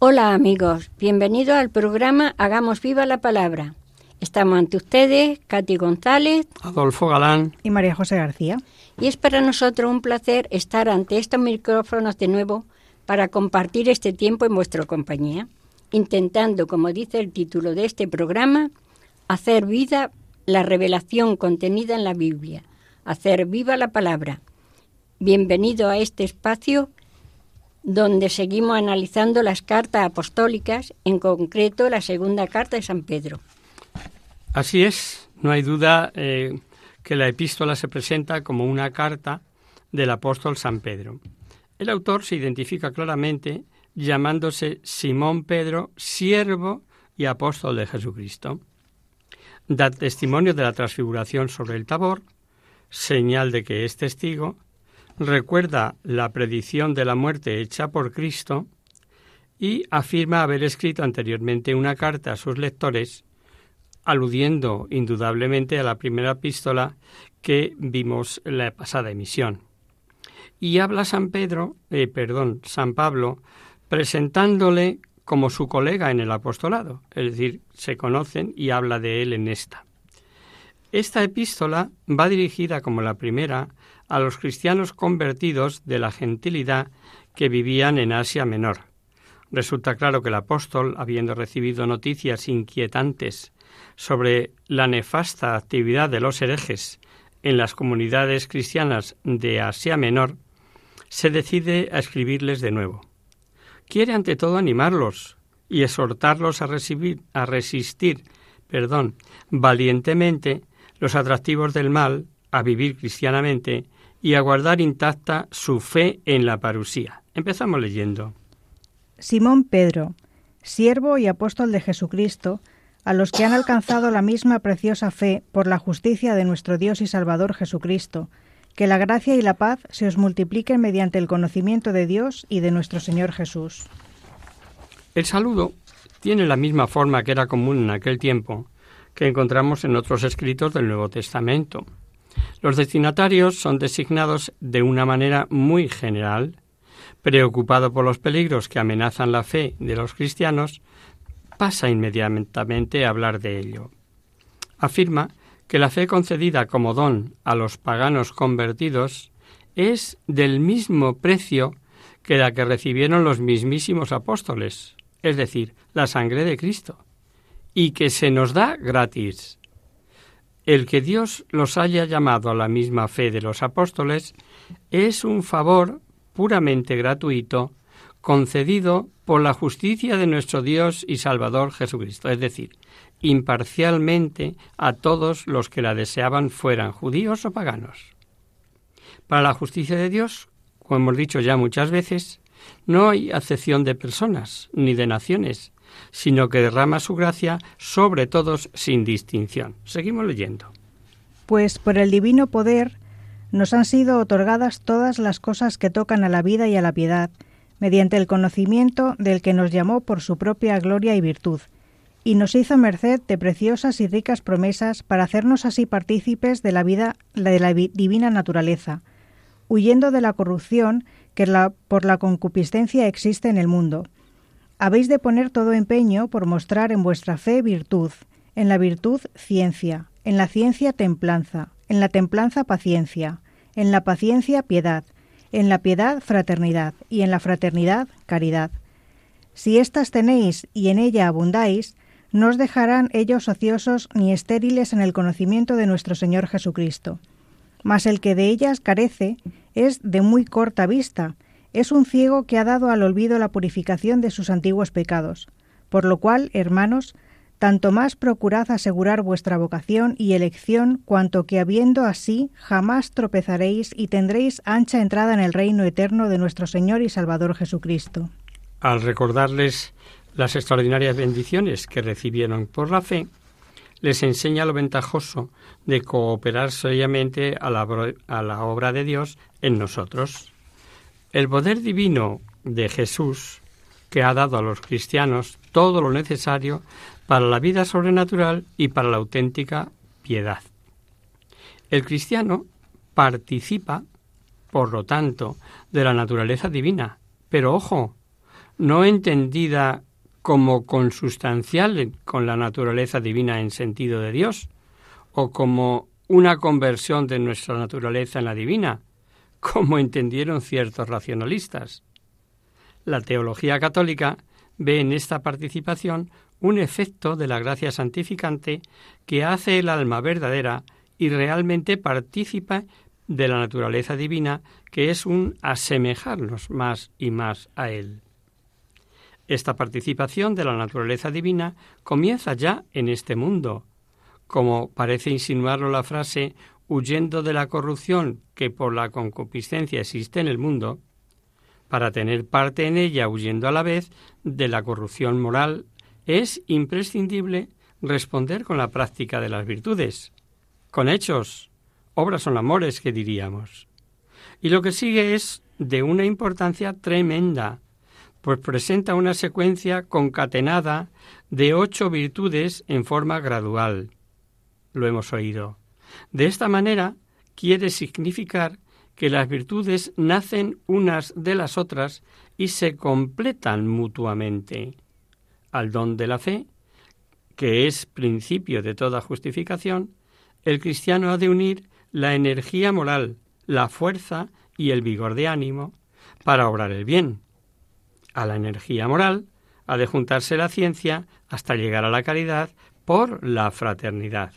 Hola amigos, bienvenidos al programa Hagamos Viva la Palabra. Estamos ante ustedes, Katy González, Adolfo Galán y María José García. Y es para nosotros un placer estar ante estos micrófonos de nuevo para compartir este tiempo en vuestra compañía, intentando, como dice el título de este programa, hacer vida la revelación contenida en la Biblia, hacer viva la palabra. Bienvenido a este espacio donde seguimos analizando las cartas apostólicas, en concreto la segunda carta de San Pedro. Así es, no hay duda eh, que la epístola se presenta como una carta del apóstol San Pedro. El autor se identifica claramente llamándose Simón Pedro, siervo y apóstol de Jesucristo. Da testimonio de la transfiguración sobre el Tabor, señal de que es testigo, recuerda la predicción de la muerte hecha por Cristo y afirma haber escrito anteriormente una carta a sus lectores, aludiendo indudablemente a la primera epístola que vimos en la pasada emisión. Y habla San Pedro, eh, perdón, San Pablo, presentándole como su colega en el apostolado, es decir, se conocen y habla de él en esta. Esta epístola va dirigida como la primera a los cristianos convertidos de la gentilidad que vivían en Asia Menor. Resulta claro que el apóstol, habiendo recibido noticias inquietantes sobre la nefasta actividad de los herejes en las comunidades cristianas de Asia Menor, se decide a escribirles de nuevo. Quiere ante todo animarlos y exhortarlos a, recibir, a resistir perdón, valientemente los atractivos del mal, a vivir cristianamente y a guardar intacta su fe en la parusía. Empezamos leyendo. Simón Pedro, siervo y apóstol de Jesucristo, a los que han alcanzado la misma preciosa fe por la justicia de nuestro Dios y Salvador Jesucristo, que la gracia y la paz se os multipliquen mediante el conocimiento de Dios y de nuestro Señor Jesús. El saludo tiene la misma forma que era común en aquel tiempo, que encontramos en otros escritos del Nuevo Testamento. Los destinatarios son designados de una manera muy general. Preocupado por los peligros que amenazan la fe de los cristianos, pasa inmediatamente a hablar de ello. Afirma que la fe concedida como don a los paganos convertidos es del mismo precio que la que recibieron los mismísimos apóstoles, es decir, la sangre de Cristo, y que se nos da gratis. El que Dios los haya llamado a la misma fe de los apóstoles es un favor puramente gratuito concedido por la justicia de nuestro Dios y Salvador Jesucristo, es decir, imparcialmente a todos los que la deseaban fueran judíos o paganos. Para la justicia de Dios, como hemos dicho ya muchas veces, no hay acepción de personas ni de naciones, sino que derrama su gracia sobre todos sin distinción. Seguimos leyendo. Pues por el divino poder nos han sido otorgadas todas las cosas que tocan a la vida y a la piedad, mediante el conocimiento del que nos llamó por su propia gloria y virtud, y nos hizo merced de preciosas y ricas promesas para hacernos así partícipes de la vida de la divina naturaleza, huyendo de la corrupción que por la concupiscencia existe en el mundo, habéis de poner todo empeño por mostrar en vuestra fe virtud, en la virtud ciencia, en la ciencia templanza, en la templanza paciencia, en la paciencia piedad, en la piedad fraternidad y en la fraternidad caridad. Si éstas tenéis y en ella abundáis, no os dejarán ellos ociosos ni estériles en el conocimiento de nuestro Señor Jesucristo. Mas el que de ellas carece es de muy corta vista, es un ciego que ha dado al olvido la purificación de sus antiguos pecados. Por lo cual, hermanos, tanto más procurad asegurar vuestra vocación y elección, cuanto que habiendo así jamás tropezaréis y tendréis ancha entrada en el reino eterno de nuestro Señor y Salvador Jesucristo. Al recordarles las extraordinarias bendiciones que recibieron por la fe, les enseña lo ventajoso de cooperar seriamente a la, a la obra de Dios en nosotros. El poder divino de Jesús, que ha dado a los cristianos todo lo necesario para la vida sobrenatural y para la auténtica piedad. El cristiano participa, por lo tanto, de la naturaleza divina, pero ojo, no entendida como consustancial con la naturaleza divina en sentido de Dios, o como una conversión de nuestra naturaleza en la divina, como entendieron ciertos racionalistas. La teología católica ve en esta participación un efecto de la gracia santificante que hace el alma verdadera y realmente participa de la naturaleza divina, que es un asemejarnos más y más a Él. Esta participación de la naturaleza divina comienza ya en este mundo, como parece insinuarlo la frase huyendo de la corrupción que por la concupiscencia existe en el mundo, para tener parte en ella huyendo a la vez de la corrupción moral es imprescindible responder con la práctica de las virtudes, con hechos, obras son amores que diríamos. Y lo que sigue es de una importancia tremenda, pues presenta una secuencia concatenada de ocho virtudes en forma gradual. Lo hemos oído. De esta manera quiere significar que las virtudes nacen unas de las otras y se completan mutuamente al don de la fe, que es principio de toda justificación, el cristiano ha de unir la energía moral, la fuerza y el vigor de ánimo para obrar el bien. A la energía moral ha de juntarse la ciencia hasta llegar a la caridad por la fraternidad.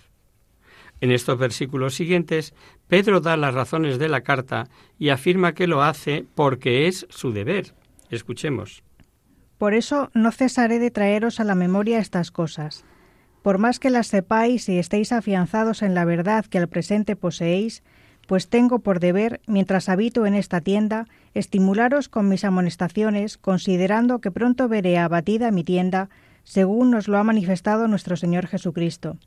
En estos versículos siguientes, Pedro da las razones de la carta y afirma que lo hace porque es su deber. Escuchemos. Por eso no cesaré de traeros a la memoria estas cosas. Por más que las sepáis y estéis afianzados en la verdad que al presente poseéis, pues tengo por deber, mientras habito en esta tienda, estimularos con mis amonestaciones, considerando que pronto veré abatida mi tienda, según nos lo ha manifestado nuestro Señor Jesucristo.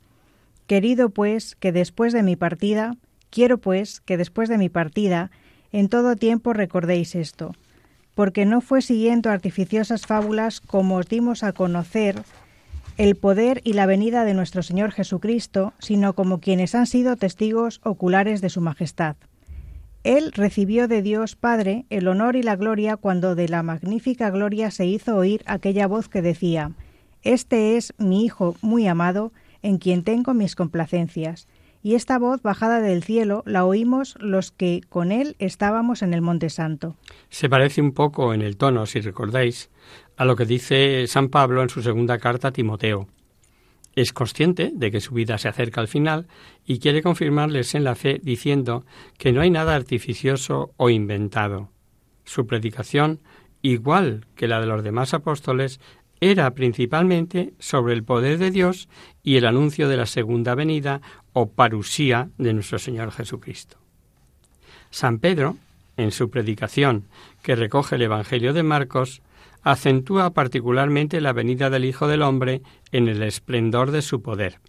Querido pues que después de mi partida, quiero pues que después de mi partida, en todo tiempo recordéis esto, porque no fue siguiendo artificiosas fábulas como os dimos a conocer el poder y la venida de nuestro Señor Jesucristo, sino como quienes han sido testigos oculares de su majestad. Él recibió de Dios Padre el honor y la gloria cuando de la magnífica gloria se hizo oír aquella voz que decía, Este es mi Hijo muy amado, en quien tengo mis complacencias y esta voz bajada del cielo la oímos los que con él estábamos en el Monte Santo. Se parece un poco en el tono, si recordáis, a lo que dice San Pablo en su segunda carta a Timoteo. Es consciente de que su vida se acerca al final y quiere confirmarles en la fe diciendo que no hay nada artificioso o inventado. Su predicación, igual que la de los demás apóstoles, era principalmente sobre el poder de Dios y el anuncio de la segunda venida o parusía de nuestro Señor Jesucristo. San Pedro, en su predicación que recoge el Evangelio de Marcos, acentúa particularmente la venida del Hijo del Hombre en el esplendor de su poder.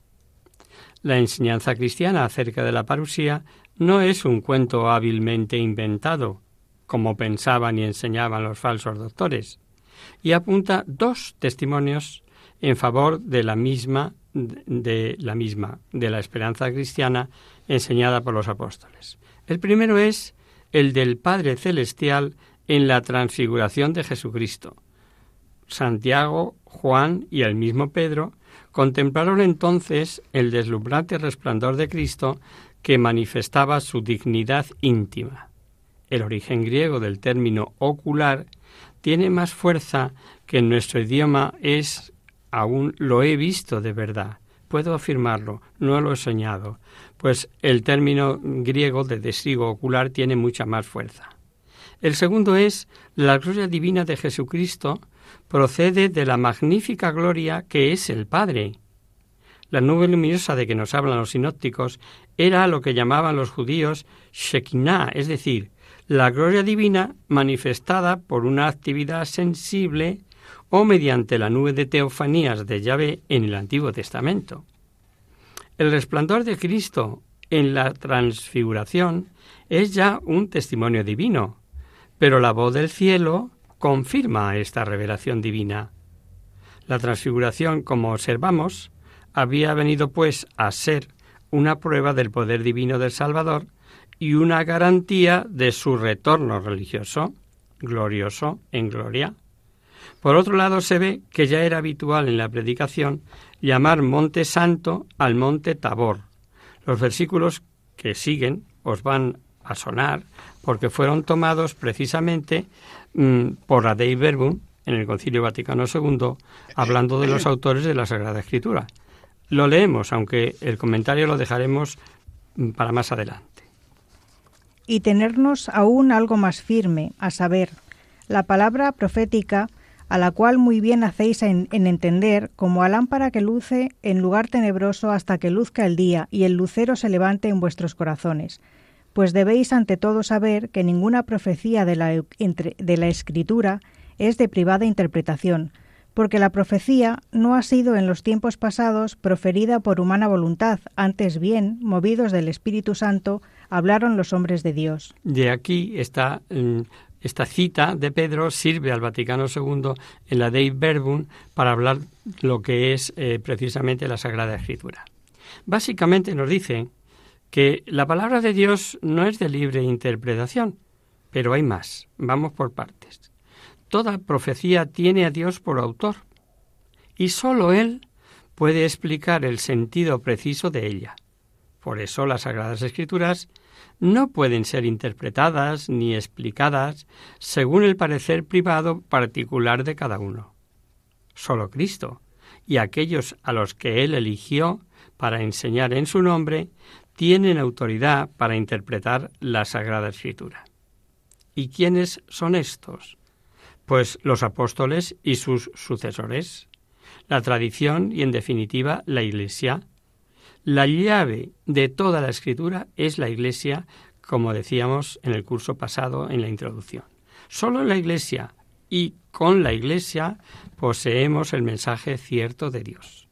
La enseñanza cristiana acerca de la parusía no es un cuento hábilmente inventado, como pensaban y enseñaban los falsos doctores, y apunta dos testimonios en favor de la misma de la misma de la esperanza cristiana enseñada por los apóstoles. El primero es el del Padre celestial en la transfiguración de Jesucristo. Santiago, Juan y el mismo Pedro contemplaron entonces el deslumbrante resplandor de Cristo que manifestaba su dignidad íntima. El origen griego del término ocular tiene más fuerza que en nuestro idioma es aún lo he visto de verdad. Puedo afirmarlo, no lo he soñado, pues el término griego de testigo ocular tiene mucha más fuerza. El segundo es la gloria divina de Jesucristo procede de la magnífica gloria que es el Padre. La nube luminosa de que nos hablan los sinópticos era lo que llamaban los judíos Shekinah, es decir, la gloria divina manifestada por una actividad sensible o mediante la nube de teofanías de Yahvé en el Antiguo Testamento. El resplandor de Cristo en la transfiguración es ya un testimonio divino, pero la voz del cielo confirma esta revelación divina. La transfiguración, como observamos, había venido pues a ser una prueba del poder divino del Salvador y una garantía de su retorno religioso, glorioso en gloria. Por otro lado, se ve que ya era habitual en la predicación llamar Monte Santo al Monte Tabor. Los versículos que siguen os van a sonar porque fueron tomados precisamente mm, por Adei Verbum en el Concilio Vaticano II, hablando de los autores de la Sagrada Escritura. Lo leemos, aunque el comentario lo dejaremos mm, para más adelante. Y tenernos aún algo más firme, a saber, la palabra profética a la cual muy bien hacéis en, entender como a lámpara que luce en lugar tenebroso hasta que luzca el día y el lucero se levante en vuestros corazones. Pues debéis ante todo saber que ninguna profecía de la, de la Escritura es de privada interpretación, porque la profecía no ha sido en los tiempos pasados proferida por humana voluntad, antes bien, movidos del Espíritu Santo, hablaron los hombres de Dios. De aquí está mm, esta cita de Pedro sirve al Vaticano II en la Dei Verbum para hablar lo que es eh, precisamente la Sagrada Escritura. Básicamente nos dice que la palabra de Dios no es de libre interpretación, pero hay más. Vamos por partes. Toda profecía tiene a Dios por autor y sólo Él puede explicar el sentido preciso de ella. Por eso las Sagradas Escrituras no pueden ser interpretadas ni explicadas según el parecer privado particular de cada uno. Solo Cristo y aquellos a los que Él eligió para enseñar en su nombre tienen autoridad para interpretar la Sagrada Escritura. ¿Y quiénes son estos? Pues los apóstoles y sus sucesores, la tradición y, en definitiva, la Iglesia, la llave de toda la escritura es la Iglesia, como decíamos en el curso pasado en la introducción. Solo en la Iglesia y con la Iglesia poseemos el mensaje cierto de Dios.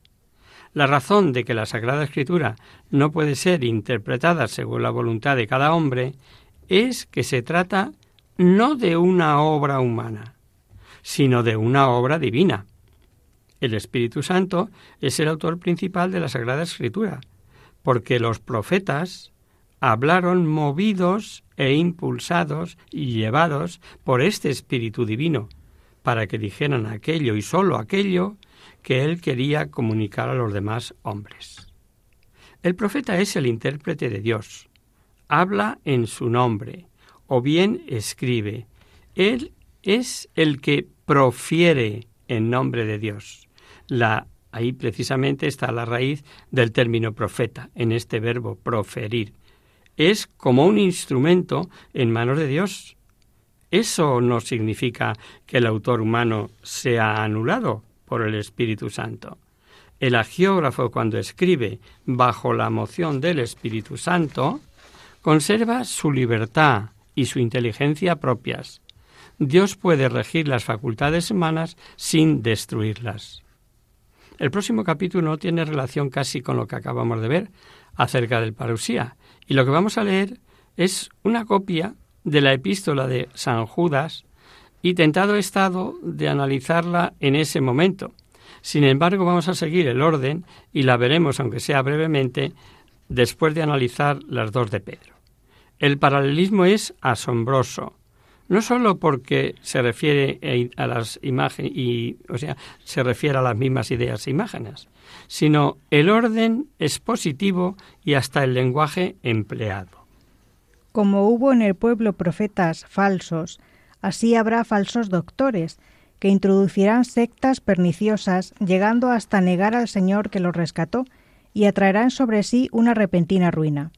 La razón de que la Sagrada Escritura no puede ser interpretada según la voluntad de cada hombre es que se trata no de una obra humana, sino de una obra divina. El Espíritu Santo es el autor principal de la Sagrada Escritura, porque los profetas hablaron movidos e impulsados y llevados por este Espíritu Divino, para que dijeran aquello y sólo aquello que él quería comunicar a los demás hombres. El profeta es el intérprete de Dios, habla en su nombre, o bien escribe. Él es el que profiere en nombre de Dios. La, ahí precisamente está la raíz del término profeta, en este verbo proferir. Es como un instrumento en manos de Dios. Eso no significa que el autor humano sea anulado por el Espíritu Santo. El agiógrafo cuando escribe bajo la moción del Espíritu Santo, conserva su libertad y su inteligencia propias. Dios puede regir las facultades humanas sin destruirlas. El próximo capítulo tiene relación casi con lo que acabamos de ver acerca del parusía. Y lo que vamos a leer es una copia de la epístola de San Judas y tentado he estado de analizarla en ese momento. Sin embargo, vamos a seguir el orden y la veremos, aunque sea brevemente, después de analizar las dos de Pedro. El paralelismo es asombroso no solo porque se refiere a las imágenes y o sea se refiere a las mismas ideas e imágenes sino el orden es positivo y hasta el lenguaje empleado como hubo en el pueblo profetas falsos así habrá falsos doctores que introducirán sectas perniciosas, llegando hasta negar al Señor que los rescató, y atraerán sobre sí una repentina ruina.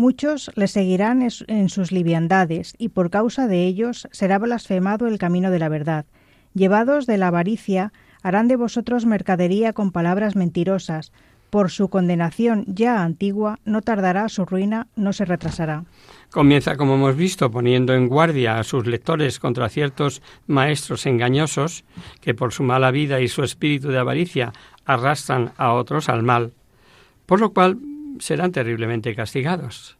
Muchos le seguirán en sus liviandades, y por causa de ellos será blasfemado el camino de la verdad. Llevados de la avaricia, harán de vosotros mercadería con palabras mentirosas. Por su condenación ya antigua, no tardará su ruina, no se retrasará. Comienza, como hemos visto, poniendo en guardia a sus lectores contra ciertos maestros engañosos que por su mala vida y su espíritu de avaricia arrastran a otros al mal, por lo cual serán terriblemente castigados.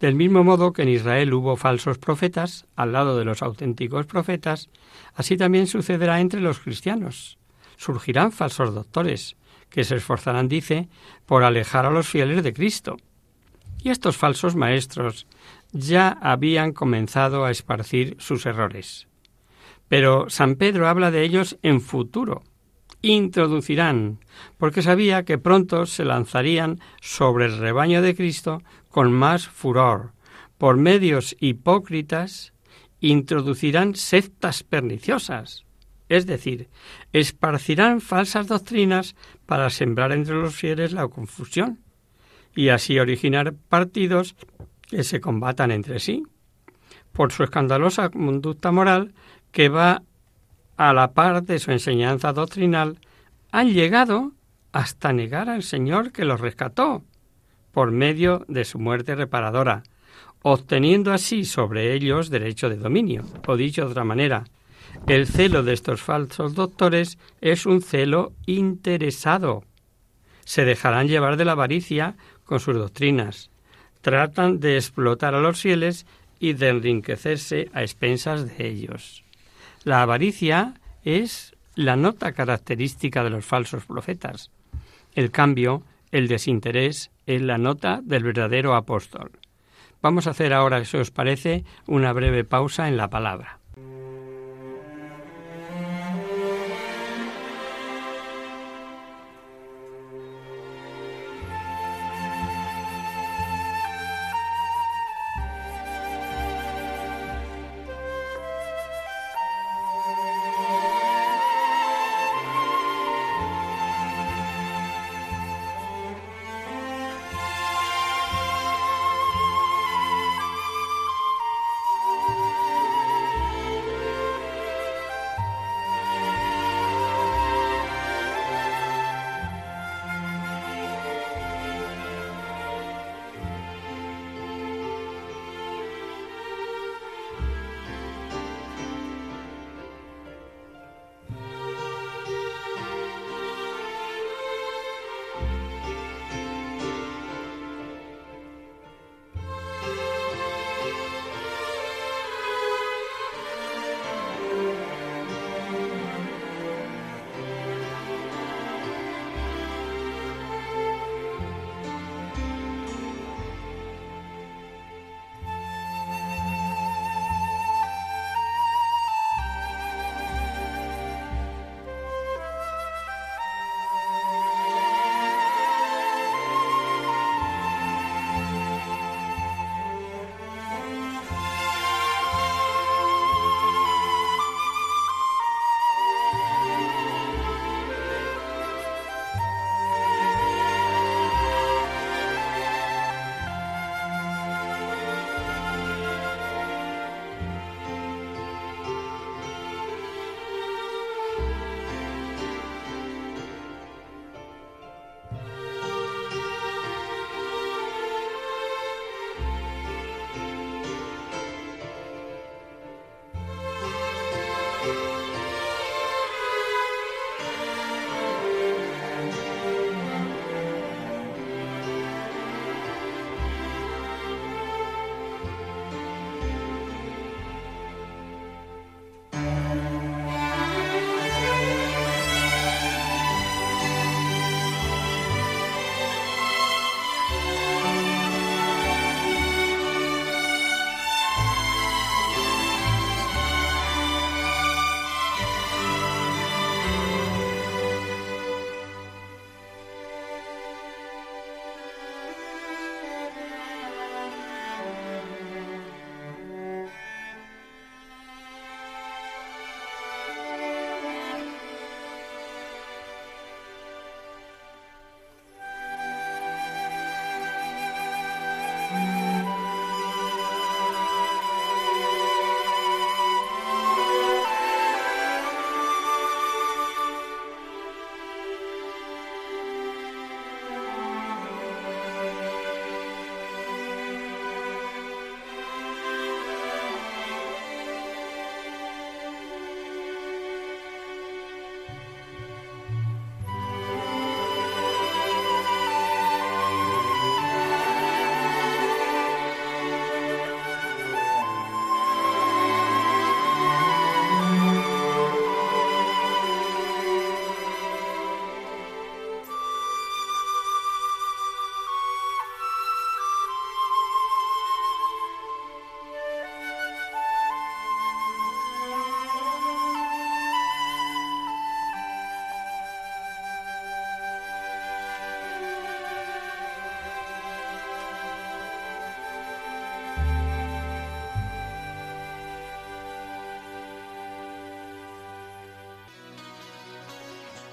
Del mismo modo que en Israel hubo falsos profetas al lado de los auténticos profetas, así también sucederá entre los cristianos. Surgirán falsos doctores, que se esforzarán, dice, por alejar a los fieles de Cristo. Y estos falsos maestros ya habían comenzado a esparcir sus errores. Pero San Pedro habla de ellos en futuro, introducirán, porque sabía que pronto se lanzarían sobre el rebaño de Cristo con más furor. Por medios hipócritas introducirán sectas perniciosas, es decir, esparcirán falsas doctrinas para sembrar entre los fieles la confusión y así originar partidos que se combatan entre sí. Por su escandalosa conducta moral que va a la par de su enseñanza doctrinal, han llegado hasta negar al Señor que los rescató por medio de su muerte reparadora, obteniendo así sobre ellos derecho de dominio. O dicho de otra manera, el celo de estos falsos doctores es un celo interesado. Se dejarán llevar de la avaricia con sus doctrinas. Tratan de explotar a los fieles y de enriquecerse a expensas de ellos. La avaricia es la nota característica de los falsos profetas. El cambio, el desinterés, es la nota del verdadero apóstol. Vamos a hacer ahora, si os parece, una breve pausa en la palabra.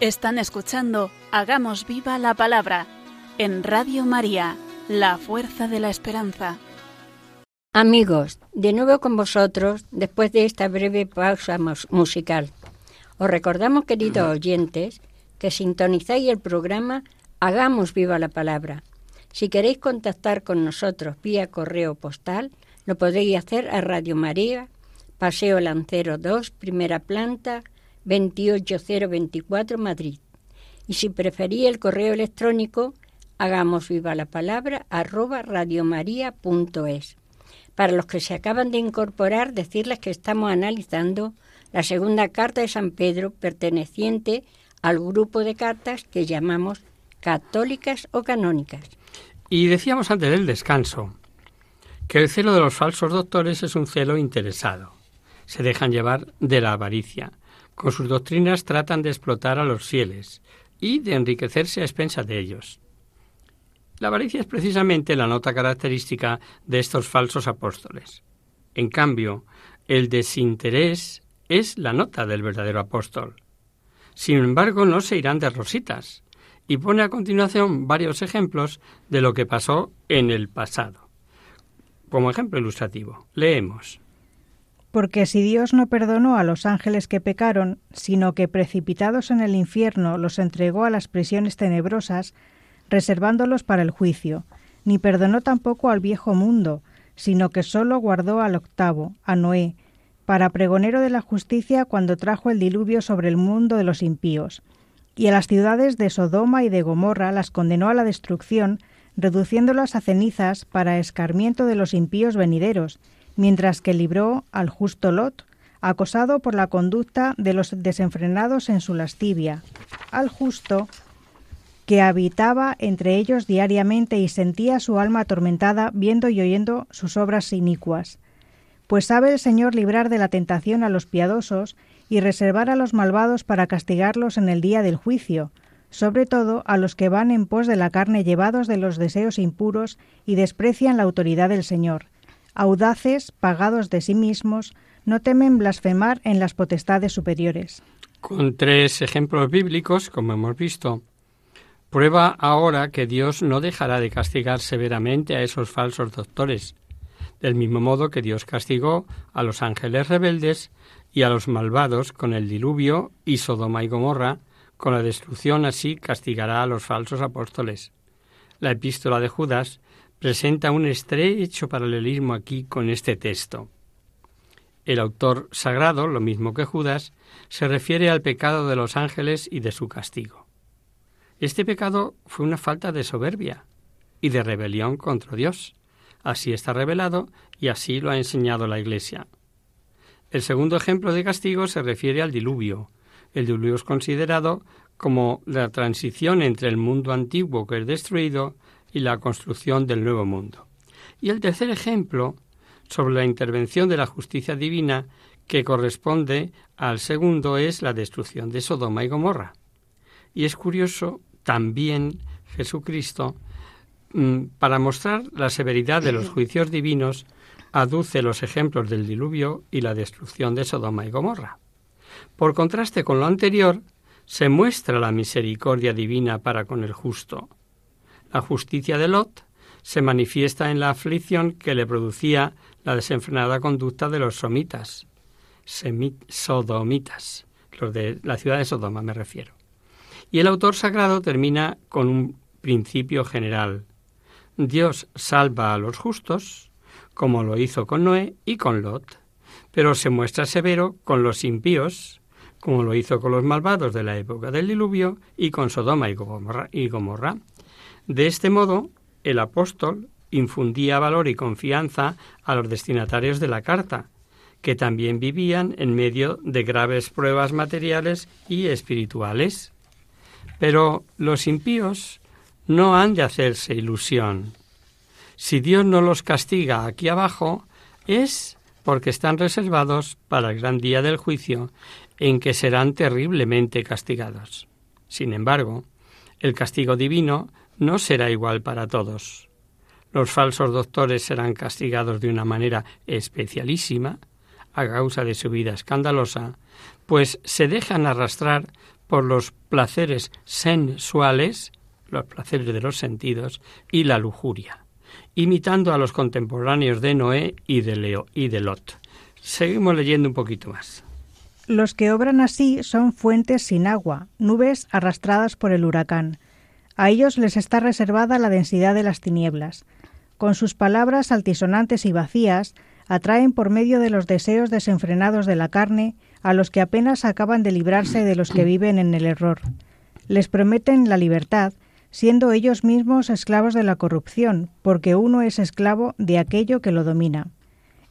Están escuchando Hagamos viva la palabra en Radio María, la fuerza de la esperanza. Amigos, de nuevo con vosotros después de esta breve pausa musical. Os recordamos, queridos oyentes, que sintonizáis el programa Hagamos viva la palabra. Si queréis contactar con nosotros vía correo postal, lo podéis hacer a Radio María, Paseo Lancero 2, primera planta, 28024 Madrid. Y si preferís el correo electrónico, hagamos viva la palabra arroba radiomaria.es. Para los que se acaban de incorporar, decirles que estamos analizando la segunda carta de San Pedro perteneciente al grupo de cartas que llamamos católicas o canónicas. Y decíamos antes del descanso que el celo de los falsos doctores es un celo interesado. Se dejan llevar de la avaricia, con sus doctrinas tratan de explotar a los fieles y de enriquecerse a expensas de ellos. La avaricia es precisamente la nota característica de estos falsos apóstoles. En cambio, el desinterés es la nota del verdadero apóstol. Sin embargo, no se irán de rositas, y pone a continuación varios ejemplos de lo que pasó en el pasado. Como ejemplo ilustrativo, leemos. Porque si Dios no perdonó a los ángeles que pecaron, sino que precipitados en el infierno los entregó a las prisiones tenebrosas, reservándolos para el juicio, ni perdonó tampoco al viejo mundo, sino que sólo guardó al octavo, a Noé, para pregonero de la justicia cuando trajo el diluvio sobre el mundo de los impíos. Y a las ciudades de Sodoma y de Gomorra las condenó a la destrucción, reduciéndolas a cenizas para escarmiento de los impíos venideros, mientras que libró al justo Lot, acosado por la conducta de los desenfrenados en su lascivia, al justo que habitaba entre ellos diariamente y sentía su alma atormentada viendo y oyendo sus obras inicuas. Pues sabe el Señor librar de la tentación a los piadosos y reservar a los malvados para castigarlos en el día del juicio, sobre todo a los que van en pos de la carne llevados de los deseos impuros y desprecian la autoridad del Señor audaces, pagados de sí mismos, no temen blasfemar en las potestades superiores. Con tres ejemplos bíblicos, como hemos visto, prueba ahora que Dios no dejará de castigar severamente a esos falsos doctores, del mismo modo que Dios castigó a los ángeles rebeldes y a los malvados con el diluvio y Sodoma y Gomorra, con la destrucción así castigará a los falsos apóstoles. La epístola de Judas presenta un estrecho paralelismo aquí con este texto. El autor sagrado, lo mismo que Judas, se refiere al pecado de los ángeles y de su castigo. Este pecado fue una falta de soberbia y de rebelión contra Dios. Así está revelado y así lo ha enseñado la Iglesia. El segundo ejemplo de castigo se refiere al diluvio. El diluvio es considerado como la transición entre el mundo antiguo que es destruido y la construcción del nuevo mundo. Y el tercer ejemplo, sobre la intervención de la justicia divina, que corresponde al segundo, es la destrucción de Sodoma y Gomorra. Y es curioso también Jesucristo, mm, para mostrar la severidad de los juicios divinos, aduce los ejemplos del diluvio y la destrucción de Sodoma y Gomorra. Por contraste con lo anterior, se muestra la misericordia divina para con el justo, la justicia de Lot se manifiesta en la aflicción que le producía la desenfrenada conducta de los somitas, sodomitas, los de la ciudad de Sodoma me refiero. Y el autor sagrado termina con un principio general. Dios salva a los justos, como lo hizo con Noé y con Lot, pero se muestra severo con los impíos, como lo hizo con los malvados de la época del diluvio y con Sodoma y Gomorra. De este modo, el apóstol infundía valor y confianza a los destinatarios de la carta, que también vivían en medio de graves pruebas materiales y espirituales. Pero los impíos no han de hacerse ilusión. Si Dios no los castiga aquí abajo, es porque están reservados para el gran día del juicio, en que serán terriblemente castigados. Sin embargo, el castigo divino no será igual para todos. Los falsos doctores serán castigados de una manera especialísima a causa de su vida escandalosa, pues se dejan arrastrar por los placeres sensuales, los placeres de los sentidos, y la lujuria, imitando a los contemporáneos de Noé y de, Leo, y de Lot. Seguimos leyendo un poquito más. Los que obran así son fuentes sin agua, nubes arrastradas por el huracán. A ellos les está reservada la densidad de las tinieblas. Con sus palabras altisonantes y vacías, atraen por medio de los deseos desenfrenados de la carne a los que apenas acaban de librarse de los que viven en el error. Les prometen la libertad, siendo ellos mismos esclavos de la corrupción, porque uno es esclavo de aquello que lo domina.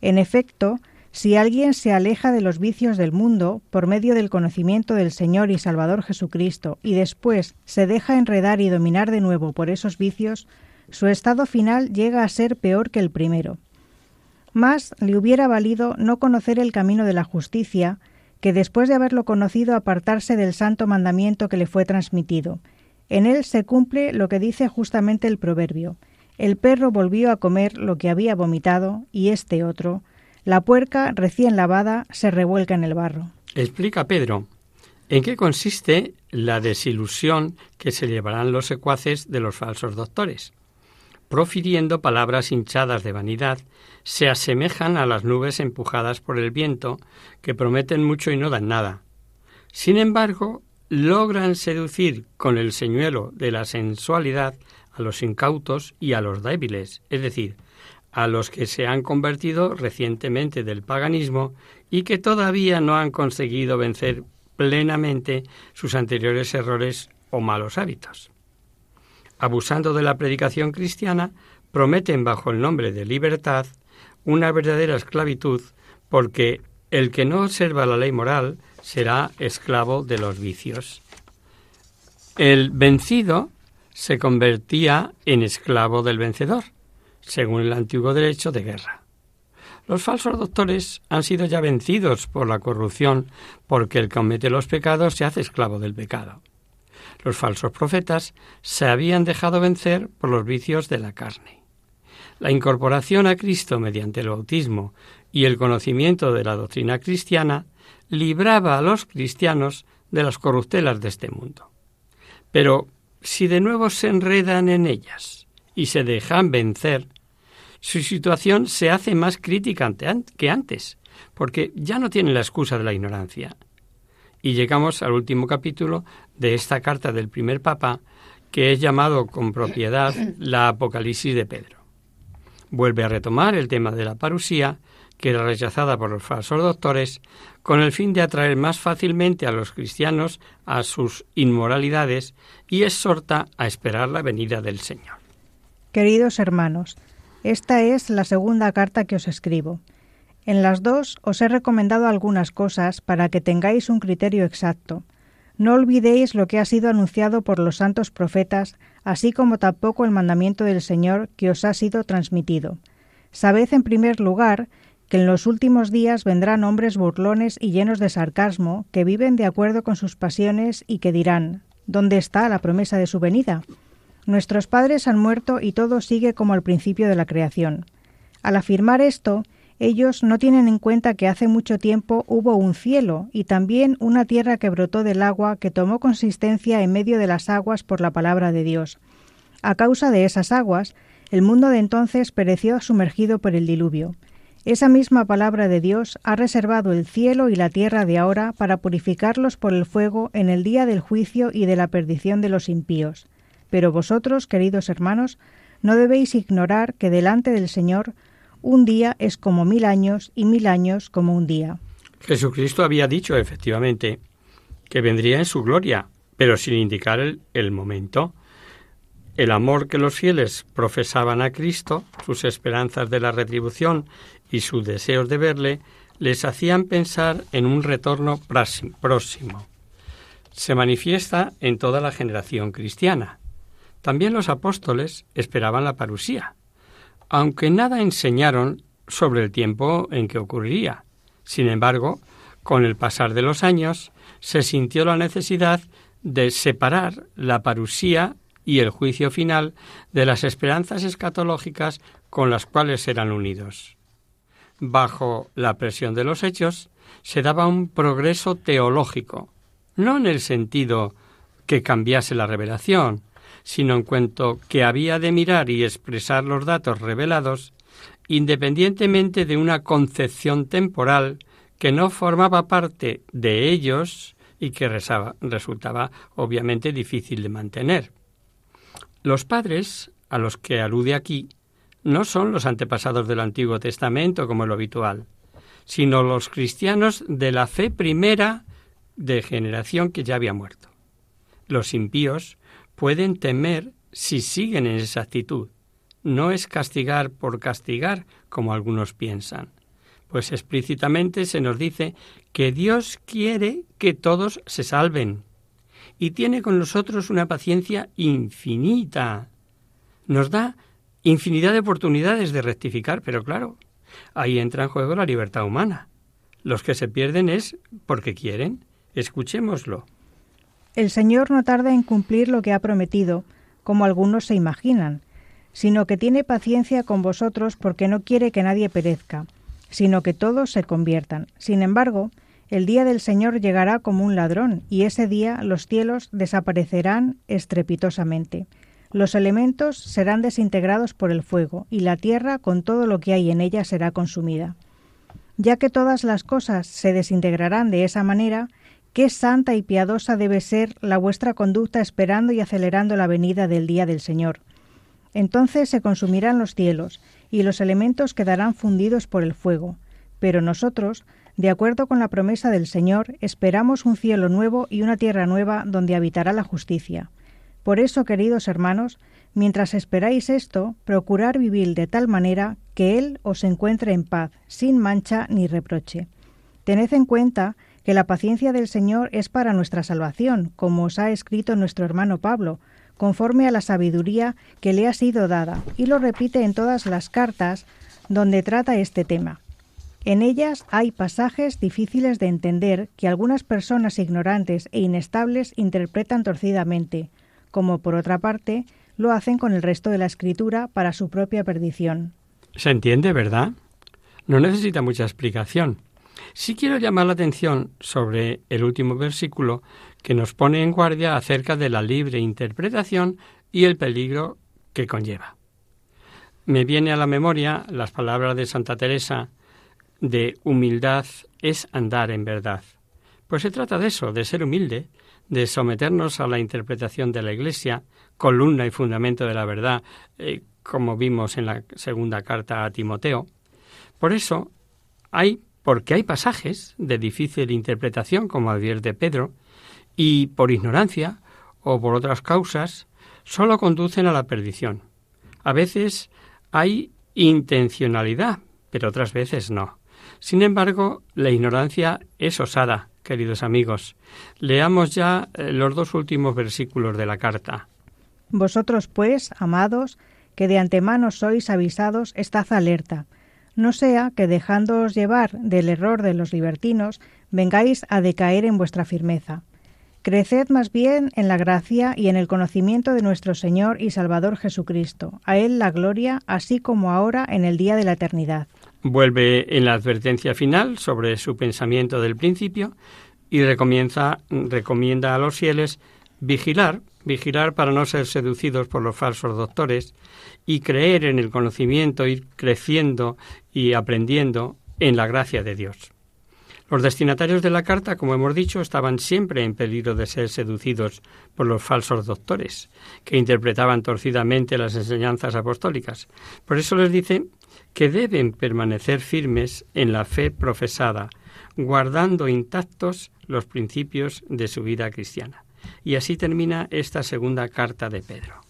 En efecto, si alguien se aleja de los vicios del mundo por medio del conocimiento del Señor y Salvador Jesucristo y después se deja enredar y dominar de nuevo por esos vicios, su estado final llega a ser peor que el primero. Más le hubiera valido no conocer el camino de la justicia que después de haberlo conocido apartarse del santo mandamiento que le fue transmitido. En él se cumple lo que dice justamente el proverbio. El perro volvió a comer lo que había vomitado y este otro, la puerca recién lavada se revuelca en el barro. Explica Pedro. ¿En qué consiste la desilusión que se llevarán los secuaces de los falsos doctores? Profiriendo palabras hinchadas de vanidad, se asemejan a las nubes empujadas por el viento, que prometen mucho y no dan nada. Sin embargo, logran seducir con el señuelo de la sensualidad a los incautos y a los débiles, es decir, a los que se han convertido recientemente del paganismo y que todavía no han conseguido vencer plenamente sus anteriores errores o malos hábitos. Abusando de la predicación cristiana, prometen bajo el nombre de libertad una verdadera esclavitud porque el que no observa la ley moral será esclavo de los vicios. El vencido se convertía en esclavo del vencedor según el antiguo derecho de guerra. Los falsos doctores han sido ya vencidos por la corrupción, porque el que comete los pecados se hace esclavo del pecado. Los falsos profetas se habían dejado vencer por los vicios de la carne. La incorporación a Cristo mediante el bautismo y el conocimiento de la doctrina cristiana libraba a los cristianos de las corruptelas de este mundo. Pero si de nuevo se enredan en ellas, y se dejan vencer, su situación se hace más crítica que antes, porque ya no tienen la excusa de la ignorancia. Y llegamos al último capítulo de esta carta del primer papa, que es llamado con propiedad la Apocalipsis de Pedro. Vuelve a retomar el tema de la parusía, que era rechazada por los falsos doctores, con el fin de atraer más fácilmente a los cristianos a sus inmoralidades y exhorta a esperar la venida del Señor. Queridos hermanos, esta es la segunda carta que os escribo. En las dos os he recomendado algunas cosas para que tengáis un criterio exacto. No olvidéis lo que ha sido anunciado por los santos profetas, así como tampoco el mandamiento del Señor que os ha sido transmitido. Sabed en primer lugar que en los últimos días vendrán hombres burlones y llenos de sarcasmo, que viven de acuerdo con sus pasiones y que dirán ¿Dónde está la promesa de su venida? Nuestros padres han muerto y todo sigue como al principio de la creación. Al afirmar esto, ellos no tienen en cuenta que hace mucho tiempo hubo un cielo y también una tierra que brotó del agua que tomó consistencia en medio de las aguas por la palabra de Dios. A causa de esas aguas, el mundo de entonces pereció sumergido por el diluvio. Esa misma palabra de Dios ha reservado el cielo y la tierra de ahora para purificarlos por el fuego en el día del juicio y de la perdición de los impíos. Pero vosotros, queridos hermanos, no debéis ignorar que delante del Señor un día es como mil años y mil años como un día. Jesucristo había dicho efectivamente que vendría en su gloria, pero sin indicar el, momento. El amor que los fieles profesaban a Cristo, sus esperanzas de la retribución y sus deseos de verle, les hacían pensar en un retorno próximo. Se manifiesta en toda la generación cristiana. También los apóstoles esperaban la parusía, aunque nada enseñaron sobre el tiempo en que ocurriría. Sin embargo, con el pasar de los años, se sintió la necesidad de separar la parusía y el juicio final de las esperanzas escatológicas con las cuales eran unidos. Bajo la presión de los hechos, se daba un progreso teológico, no en el sentido que cambiase la revelación, sino en cuanto que había de mirar y expresar los datos revelados independientemente de una concepción temporal que no formaba parte de ellos y que resultaba obviamente difícil de mantener. Los padres, a los que alude aquí, no son los antepasados del Antiguo Testamento como lo habitual, sino los cristianos de la fe primera de generación que ya había muerto. Los impíos pueden temer si siguen en esa actitud. No es castigar por castigar, como algunos piensan, pues explícitamente se nos dice que Dios quiere que todos se salven y tiene con nosotros una paciencia infinita. Nos da infinidad de oportunidades de rectificar, pero claro, ahí entra en juego la libertad humana. Los que se pierden es porque quieren. Escuchémoslo. El Señor no tarda en cumplir lo que ha prometido, como algunos se imaginan, sino que tiene paciencia con vosotros porque no quiere que nadie perezca, sino que todos se conviertan. Sin embargo, el día del Señor llegará como un ladrón, y ese día los cielos desaparecerán estrepitosamente. Los elementos serán desintegrados por el fuego, y la tierra con todo lo que hay en ella será consumida. Ya que todas las cosas se desintegrarán de esa manera, qué santa y piadosa debe ser la vuestra conducta esperando y acelerando la venida del día del Señor. Entonces se consumirán los cielos, y los elementos quedarán fundidos por el fuego. Pero nosotros, de acuerdo con la promesa del Señor, esperamos un cielo nuevo y una tierra nueva donde habitará la justicia. Por eso, queridos hermanos, mientras esperáis esto, procurar vivir de tal manera que Él os encuentre en paz, sin mancha ni reproche. Tened en cuenta que la paciencia del Señor es para nuestra salvación, como os ha escrito nuestro hermano Pablo, conforme a la sabiduría que le ha sido dada, y lo repite en todas las cartas donde trata este tema. En ellas hay pasajes difíciles de entender que algunas personas ignorantes e inestables interpretan torcidamente, como por otra parte lo hacen con el resto de la escritura para su propia perdición. Se entiende, ¿verdad? No necesita mucha explicación. Sí quiero llamar la atención sobre el último versículo que nos pone en guardia acerca de la libre interpretación y el peligro que conlleva. Me viene a la memoria las palabras de Santa Teresa de humildad es andar en verdad. Pues se trata de eso, de ser humilde, de someternos a la interpretación de la Iglesia, columna y fundamento de la verdad, eh, como vimos en la segunda carta a Timoteo. Por eso hay, porque hay pasajes de difícil interpretación, como advierte Pedro, y por ignorancia o por otras causas, solo conducen a la perdición. A veces hay intencionalidad, pero otras veces no. Sin embargo, la ignorancia es osada, queridos amigos. Leamos ya eh, los dos últimos versículos de la carta. Vosotros, pues, amados, que de antemano sois avisados, estad alerta. No sea que dejándoos llevar del error de los libertinos, vengáis a decaer en vuestra firmeza. Creced más bien en la gracia y en el conocimiento de nuestro Señor y Salvador Jesucristo. A Él la gloria, así como ahora en el día de la eternidad. Vuelve en la advertencia final sobre su pensamiento del principio y recomienda a los fieles vigilar, vigilar para no ser seducidos por los falsos doctores y creer en el conocimiento, ir creciendo y aprendiendo en la gracia de Dios. Los destinatarios de la carta, como hemos dicho, estaban siempre en peligro de ser seducidos por los falsos doctores, que interpretaban torcidamente las enseñanzas apostólicas. Por eso les dice que deben permanecer firmes en la fe profesada, guardando intactos los principios de su vida cristiana. Y así termina esta segunda carta de Pedro.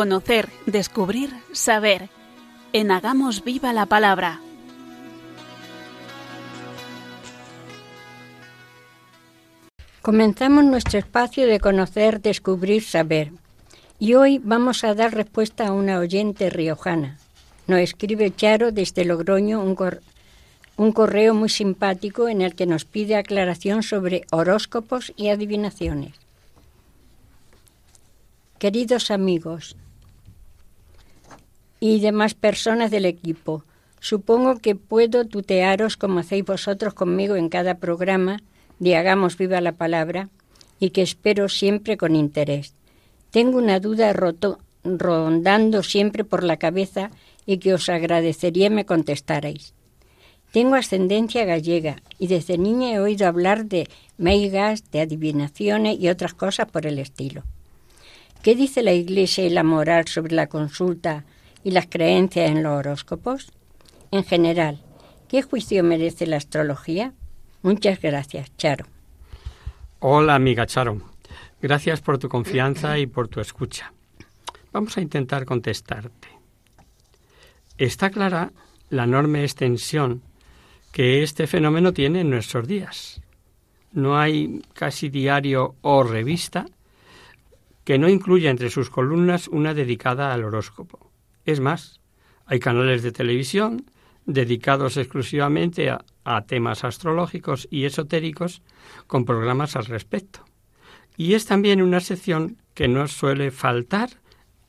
Conocer, descubrir, saber. En Hagamos Viva la Palabra. Comenzamos nuestro espacio de conocer, descubrir, saber. Y hoy vamos a dar respuesta a una oyente riojana. Nos escribe Charo desde Logroño un, un correo muy simpático en el que nos pide aclaración sobre horóscopos y adivinaciones. Queridos amigos y demás personas del equipo, supongo que puedo tutearos como hacéis vosotros conmigo en cada programa de Hagamos viva la palabra y que espero siempre con interés. Tengo una duda roto, rondando siempre por la cabeza y que os agradecería me contestarais. Tengo ascendencia gallega y desde niña he oído hablar de meigas, de adivinaciones y otras cosas por el estilo. ¿Qué dice la Iglesia y la moral sobre la consulta y las creencias en los horóscopos? En general, ¿qué juicio merece la astrología? Muchas gracias, Charo. Hola, amiga Charo. Gracias por tu confianza y por tu escucha. Vamos a intentar contestarte. Está clara la enorme extensión que este fenómeno tiene en nuestros días. No hay casi diario o revista que no incluya entre sus columnas una dedicada al horóscopo. Es más, hay canales de televisión dedicados exclusivamente a, temas astrológicos y esotéricos con programas al respecto. Y es también una sección que no suele faltar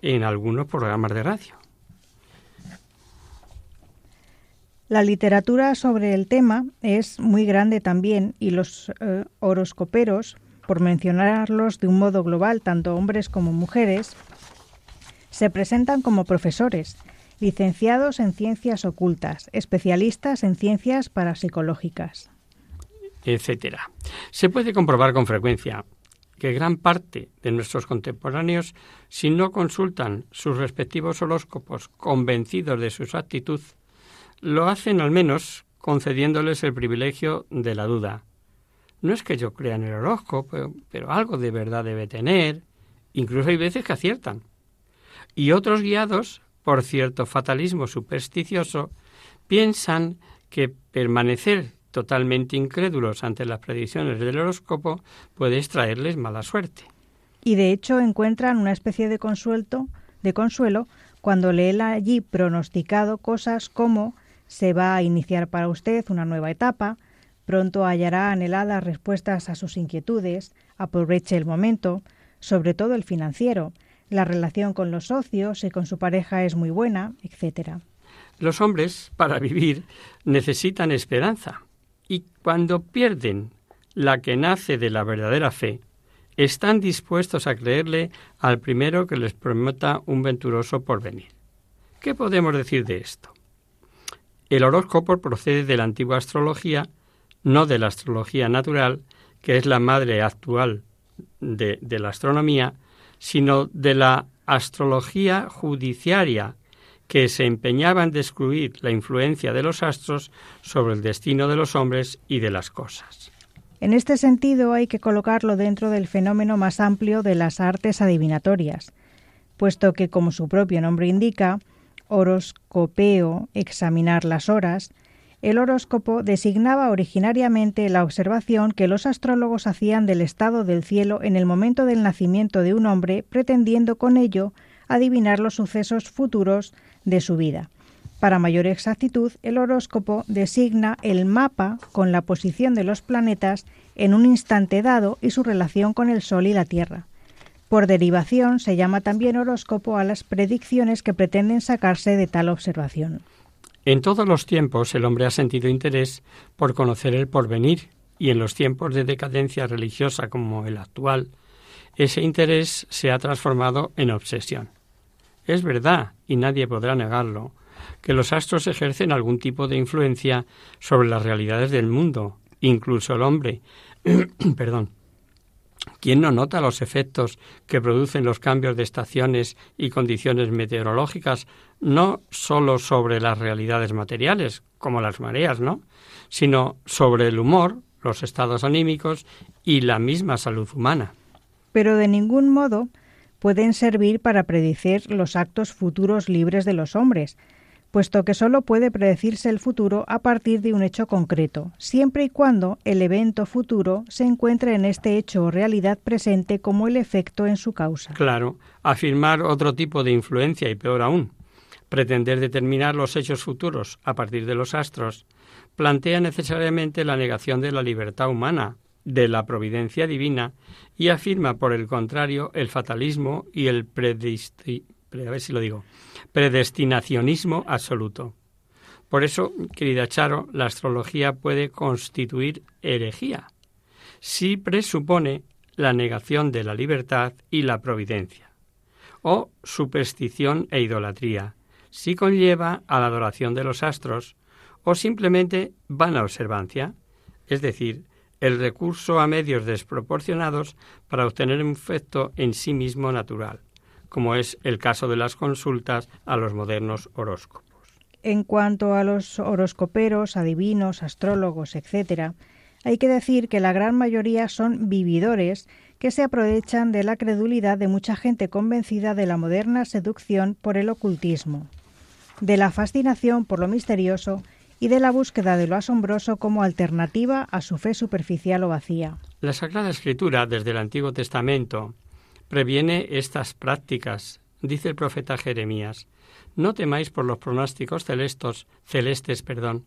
en algunos programas de radio. La literatura sobre el tema es muy grande también y los eh, horoscoperos, por mencionarlos de un modo global, tanto hombres como mujeres, se presentan como profesores, licenciados en ciencias ocultas, especialistas en ciencias parapsicológicas, etcétera. Se puede comprobar con frecuencia que gran parte de nuestros contemporáneos, si no consultan sus respectivos horóscopos convencidos de su actitud, lo hacen al menos concediéndoles el privilegio de la duda. No es que yo crea en el horóscopo, pero, algo de verdad debe tener. Incluso hay veces que aciertan. Y otros guiados por cierto fatalismo supersticioso, piensan que permanecer totalmente incrédulos ante las predicciones del horóscopo puede extraerles mala suerte. Y de hecho encuentran una especie de consuelo, de consuelo cuando lee allí pronosticado cosas como se va a iniciar para usted una nueva etapa, pronto hallará anheladas respuestas a sus inquietudes, aproveche el momento, sobre todo el financiero, la relación con los socios y con su pareja es muy buena, etc. Los hombres, para vivir, necesitan esperanza, y cuando pierden la que nace de la verdadera fe, están dispuestos a creerle al primero que les prometa un venturoso porvenir. ¿Qué podemos decir de esto? El horóscopo procede de la antigua astrología, no de la astrología natural, que es la madre actual de, de la astronomía, sino de la astrología judiciaria, que se empeñaba en descubrir la influencia de los astros sobre el destino de los hombres y de las cosas. En este sentido hay que colocarlo dentro del fenómeno más amplio de las artes adivinatorias, puesto que, como su propio nombre indica, horoscopeo, examinar las horas, el horóscopo designaba originariamente la observación que los astrólogos hacían del estado del cielo en el momento del nacimiento de un hombre, pretendiendo con ello adivinar los sucesos futuros de su vida. Para mayor exactitud, el horóscopo designa el mapa con la posición de los planetas en un instante dado y su relación con el Sol y la Tierra. Por derivación, se llama también horóscopo a las predicciones que pretenden sacarse de tal observación. En todos los tiempos el hombre ha sentido interés por conocer el porvenir y en los tiempos de decadencia religiosa como el actual, ese interés se ha transformado en obsesión. Es verdad, y nadie podrá negarlo, que los astros ejercen algún tipo de influencia sobre las realidades del mundo, incluso el hombre. Perdón. ¿Quién no nota los efectos que producen los cambios de estaciones y condiciones meteorológicas, no sólo sobre las realidades materiales, como las mareas, ¿no? sino sobre el humor, los estados anímicos y la misma salud humana? Pero de ningún modo pueden servir para predecir los actos futuros libres de los hombres, puesto que sólo puede predecirse el futuro a partir de un hecho concreto, siempre y cuando el evento futuro se encuentre en este hecho o realidad presente como el efecto en su causa. Claro, afirmar otro tipo de influencia y peor aún, pretender determinar los hechos futuros a partir de los astros, plantea necesariamente la negación de la libertad humana, de la providencia divina, y afirma, por el contrario, el fatalismo y el predesti a ver si lo digo, predestinacionismo absoluto. Por eso, querida Charo, la astrología puede constituir herejía. Si presupone la negación de la libertad y la providencia, o superstición e idolatría, si conlleva a la adoración de los astros, o simplemente vana observancia, es decir, el recurso a medios desproporcionados para obtener un efecto en sí mismo natural como es el caso de las consultas a los modernos horóscopos. En cuanto a los horoscoperos, adivinos, astrólogos, etc., hay que decir que la gran mayoría son vividores que se aprovechan de la credulidad de mucha gente convencida de la moderna seducción por el ocultismo, de la fascinación por lo misterioso y de la búsqueda de lo asombroso como alternativa a su fe superficial o vacía. La Sagrada Escritura, desde el Antiguo Testamento, previene estas prácticas. Dice el profeta Jeremías, no temáis por los pronósticos celestos, celestes, perdón,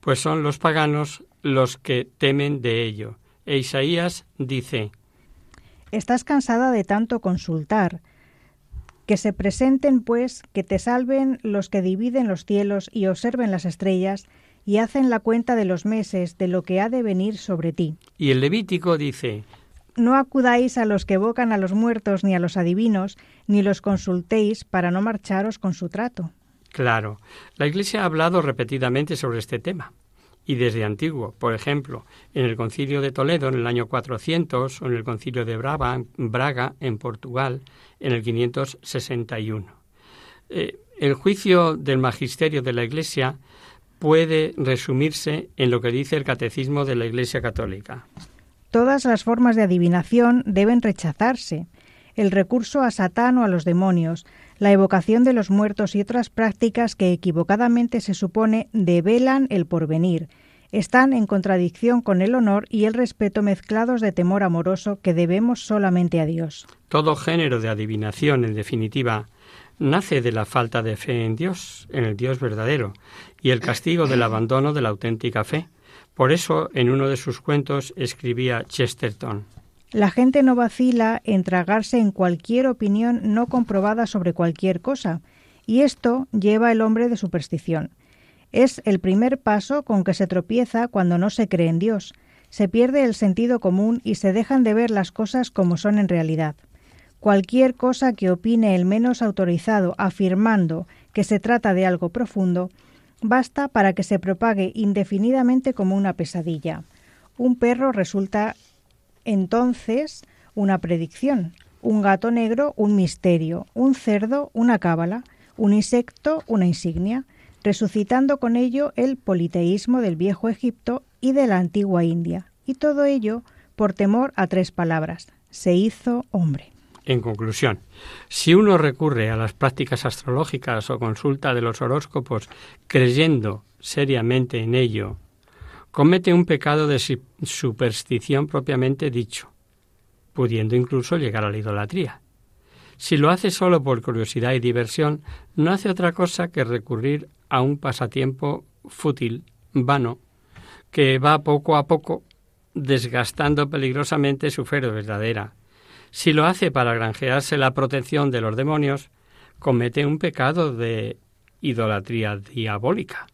pues son los paganos los que temen de ello. E Isaías dice, Estás cansada de tanto consultar. Que se presenten, pues, que te salven los que dividen los cielos y observen las estrellas y hacen la cuenta de los meses de lo que ha de venir sobre ti. Y el Levítico dice, no acudáis a los que evocan a los muertos ni a los adivinos, ni los consultéis para no marcharos con su trato. Claro, la Iglesia ha hablado repetidamente sobre este tema, y desde antiguo, por ejemplo, en el Concilio de Toledo en el año 400 o en el Concilio de Braga en Portugal en el 561. Eh, el juicio del magisterio de la Iglesia puede resumirse en lo que dice el Catecismo de la Iglesia Católica. Todas las formas de adivinación deben rechazarse. El recurso a Satán o a los demonios, la evocación de los muertos y otras prácticas que equivocadamente se supone develan el porvenir, están en contradicción con el honor y el respeto mezclados de temor amoroso que debemos solamente a Dios. Todo género de adivinación, en definitiva, nace de la falta de fe en Dios, en el Dios verdadero, y el castigo del abandono de la auténtica fe. Por eso, en uno de sus cuentos escribía Chesterton. La gente no vacila en tragarse en cualquier opinión no comprobada sobre cualquier cosa, y esto lleva el hombre de superstición. Es el primer paso con que se tropieza cuando no se cree en Dios. Se pierde el sentido común y se dejan de ver las cosas como son en realidad. Cualquier cosa que opine el menos autorizado afirmando que se trata de algo profundo basta para que se propague indefinidamente como una pesadilla. Un perro resulta entonces una predicción, un gato negro un misterio, un cerdo una cábala, un insecto una insignia, resucitando con ello el politeísmo del viejo Egipto y de la antigua India, y todo ello por temor a tres palabras, se hizo hombre. En conclusión, si uno recurre a las prácticas astrológicas o consulta de los horóscopos creyendo seriamente en ello, comete un pecado de superstición propiamente dicho, pudiendo incluso llegar a la idolatría. Si lo hace solo por curiosidad y diversión, no hace otra cosa que recurrir a un pasatiempo fútil, vano, que va poco a poco desgastando peligrosamente su fe verdadera, si lo hace para granjearse la protección de los demonios, comete un pecado de idolatría diabólica.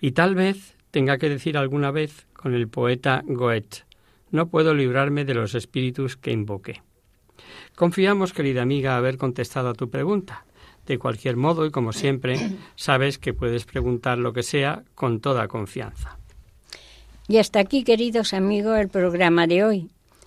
Y tal vez tenga que decir alguna vez con el poeta Goethe, no puedo librarme de los espíritus que invoqué. Confiamos, querida amiga, haber contestado a tu pregunta. De cualquier modo, y como siempre, sabes que puedes preguntar lo que sea con toda confianza. Y hasta aquí, queridos amigos, el programa de hoy.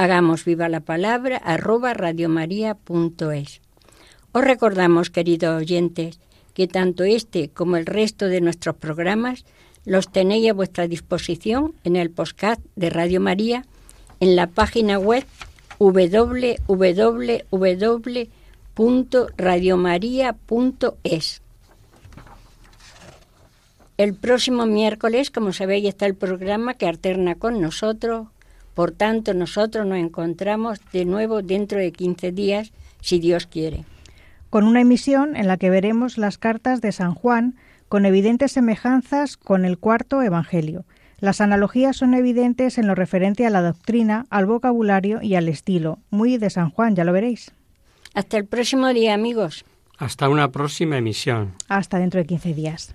hagamos viva la palabra arroba radiomaria.es. Os recordamos, queridos oyentes, que tanto este como el resto de nuestros programas los tenéis a vuestra disposición en el podcast de Radio María en la página web www.radiomaria.es. El próximo miércoles, como sabéis, está el programa que alterna con nosotros. Por tanto, nosotros nos encontramos de nuevo dentro de 15 días, si Dios quiere. Con una emisión en la que veremos las cartas de San Juan con evidentes semejanzas con el cuarto Evangelio. Las analogías son evidentes en lo referente a la doctrina, al vocabulario y al estilo. Muy de San Juan, ya lo veréis. Hasta el próximo día, amigos. Hasta una próxima emisión. Hasta dentro de 15 días.